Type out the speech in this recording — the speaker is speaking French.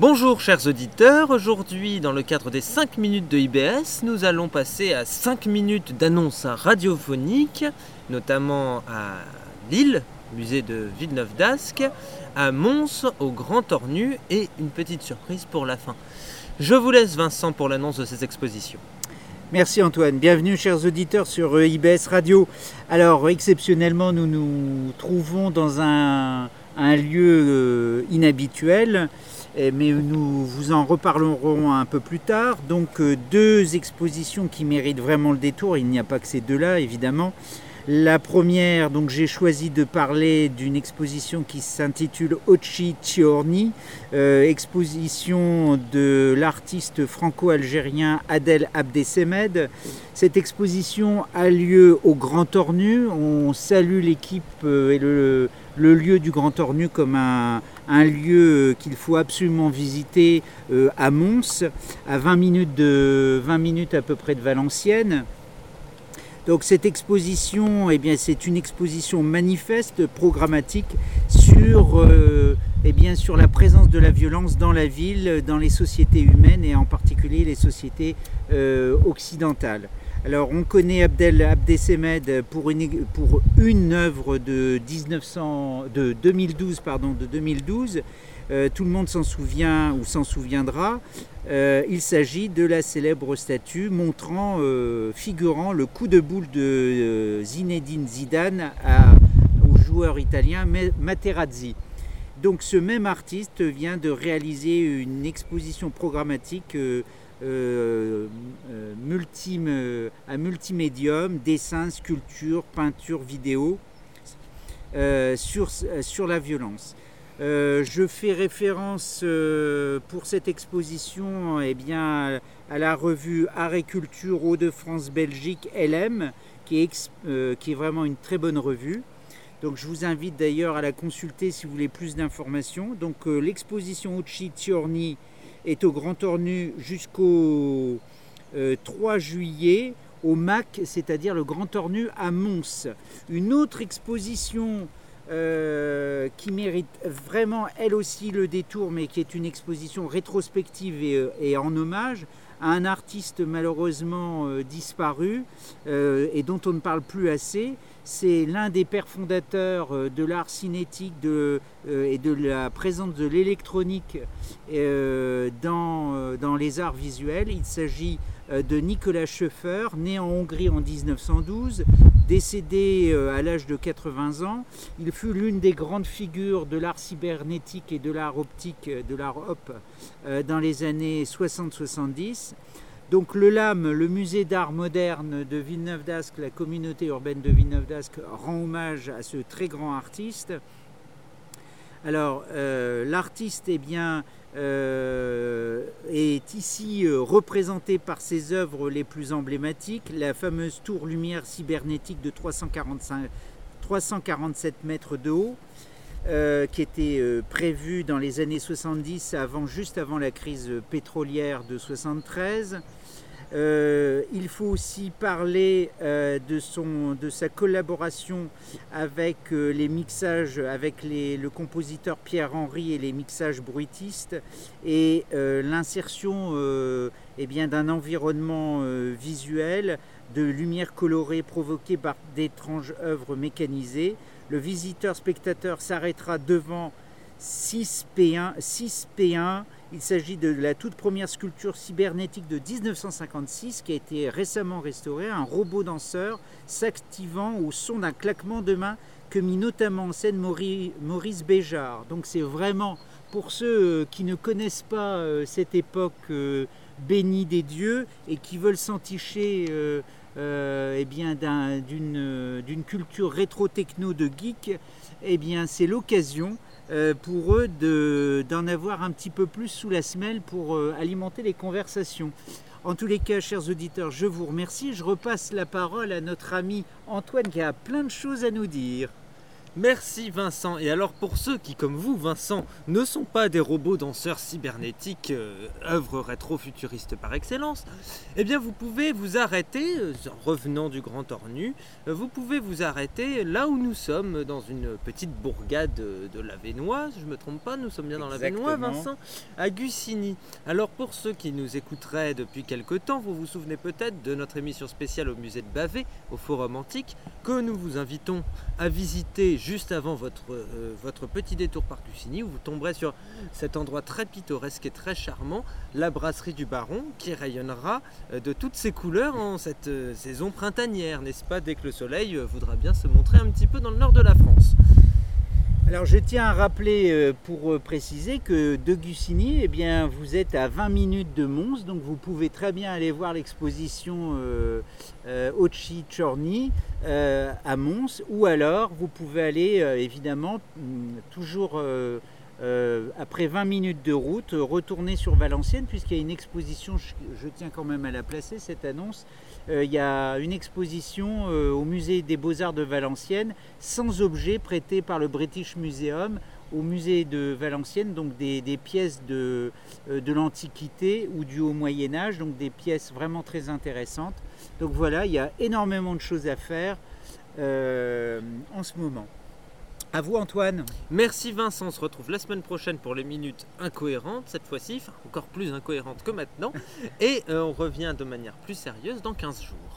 Bonjour chers auditeurs, aujourd'hui dans le cadre des 5 minutes de IBS, nous allons passer à 5 minutes d'annonces radiophoniques, notamment à Lille, musée de Villeneuve d'Ascq, à Mons, au Grand Tornu et une petite surprise pour la fin. Je vous laisse Vincent pour l'annonce de ces expositions. Merci Antoine. Bienvenue chers auditeurs sur euh, IBS Radio. Alors exceptionnellement nous nous trouvons dans un, lieu euh, inhabituel, mais nous vous en reparlerons un peu plus tard. Donc euh, deux expositions qui méritent vraiment le détour. Il n'y a pas que ces deux-là évidemment. La première, donc j'ai choisi de parler d'une exposition qui s'intitule Ochi Ciorni, euh, exposition de l'artiste franco-algérien Adel Abdesemed. Cette exposition a lieu au Grand Tornu. On salue l'équipe euh, et le, le, lieu du Grand Tornu comme un, un lieu qu'il faut absolument visiter euh, à Mons, à 20 minutes, de, 20 minutes à peu près de Valenciennes. Donc cette exposition, eh c'est une exposition manifeste, programmatique, sur, euh, eh sur la présence de la violence dans la ville, dans les sociétés humaines et en particulier les sociétés euh, occidentales. Alors on connaît Abdel Abdesemed pour une, œuvre de, 1900, de 2012, pardon, de 2012 euh, tout le monde s'en souvient ou s'en souviendra. Euh, il s'agit de la célèbre statue montrant, euh, figurant le coup de boule de Zinedine Zidane au joueur italien Materazzi. Donc ce même artiste vient de réaliser une exposition programmatique à multimédium, dessin, sculpture, peinture, vidéo, sur, sur la violence. Euh, je fais référence euh, pour cette exposition eh bien, à la revue Art et Culture Hauts-de-France-Belgique LM, qui est, euh, qui est, vraiment une très bonne revue. Donc je vous invite d'ailleurs à la consulter si vous voulez plus d'informations. Donc l'exposition Uchi Tiorni est au Grand Ornu jusqu'au 3 juillet au MAC, c'est-à-dire le Grand Ornu à Mons. Une autre exposition euh, qui mérite vraiment elle aussi le détour, mais qui est une exposition rétrospective et, euh, en hommage un artiste malheureusement euh, disparu et dont on ne parle plus assez. C'est l'un des pères fondateurs de l'art cinétique et de la présence de l'électronique dans, dans, les arts visuels. Il s'agit de Nicolas Schoeffer, né en Hongrie en 1912, Décédé euh, à l'âge de 80 ans, il fut l'une des grandes figures de l'art cybernétique et de l'art optique, euh, de l'art op, euh, dans les années 60-70. Donc le LAM, le musée d'art moderne de Villeneuve d'Ascq, la communauté urbaine de Villeneuve d'Ascq, rend hommage à ce très grand artiste. Alors l'artiste eh bien, euh, est ici euh, représenté par ses œuvres les plus emblématiques, la fameuse tour lumière cybernétique de 345, 347 mètres de haut, euh, qui était prévue dans les années 70, avant, juste avant la crise pétrolière de 73. Euh, il faut aussi parler euh, de, sa collaboration avec euh, les mixages, avec le compositeur Pierre-Henry et les mixages bruitistes et l'insertion eh d'un environnement visuel de lumière colorée provoquée par d'étranges œuvres mécanisées. Le visiteur-spectateur s'arrêtera devant 6P1, 6P1 il s'agit de la toute première sculpture cybernétique de 1956 qui a été récemment restaurée, un robot danseur s'activant au son d'un claquement de main que mit notamment en scène Maurice Béjart. Donc c'est vraiment pour ceux euh, qui ne connaissent pas euh, cette époque euh, bénie des dieux et qui veulent s'enticher eh d'une culture rétro-techno de geek, eh c'est l'occasion euh, pour eux d'en avoir un petit peu plus sous la semelle pour euh, alimenter les conversations. En tous les cas, chers auditeurs, je vous remercie. Je repasse la parole à notre ami Antoine qui a plein de choses à nous dire. Merci Vincent. Et alors pour ceux qui, comme vous Vincent, ne sont pas des robots danseurs cybernétiques, euh, œuvre rétro-futuriste par excellence, eh bien vous pouvez vous arrêter, euh, en revenant du Grand Ornu, euh, vous pouvez vous arrêter là où nous sommes, dans une petite bourgade de la Vénoise, je ne me trompe pas, nous sommes bien dans la Vénoise Vincent, à Gussigny. Alors pour ceux qui nous écouteraient depuis quelque temps, vous vous souvenez peut-être de notre émission spéciale au musée de Bavé, au Forum Antique, que nous vous invitons à visiter juste avant votre, euh, votre petit détour par Lucigny, où vous tomberez sur cet endroit très pittoresque et très charmant, la brasserie du Baron, qui rayonnera euh, de toutes ses couleurs en cette euh, saison printanière, n'est-ce pas, dès que le soleil voudra bien se montrer un petit peu dans le nord de la France. Alors je tiens à rappeler euh, pour euh, préciser que de Gussigny, eh bien, vous êtes à 20 minutes de Mons, donc vous pouvez très bien aller voir l'exposition euh, euh à Mons, ou alors vous pouvez aller évidemment mm, toujours après 20 minutes de route, retourner sur Valenciennes, puisqu'il y a une exposition, je tiens quand même à la placer, cette annonce, euh, il y a une exposition euh, au musée des beaux-arts de Valenciennes, sans objet prêté par le British Museum au musée de Valenciennes, donc des, pièces euh, de l'Antiquité ou du Haut Moyen Âge, donc des pièces vraiment très intéressantes. Donc voilà, il y a énormément de choses à faire en ce moment. À vous Antoine. Merci Vincent, on se retrouve la semaine prochaine pour les minutes incohérentes, cette fois-ci, encore plus incohérentes que maintenant. Et euh, on revient de manière plus sérieuse dans 15 jours.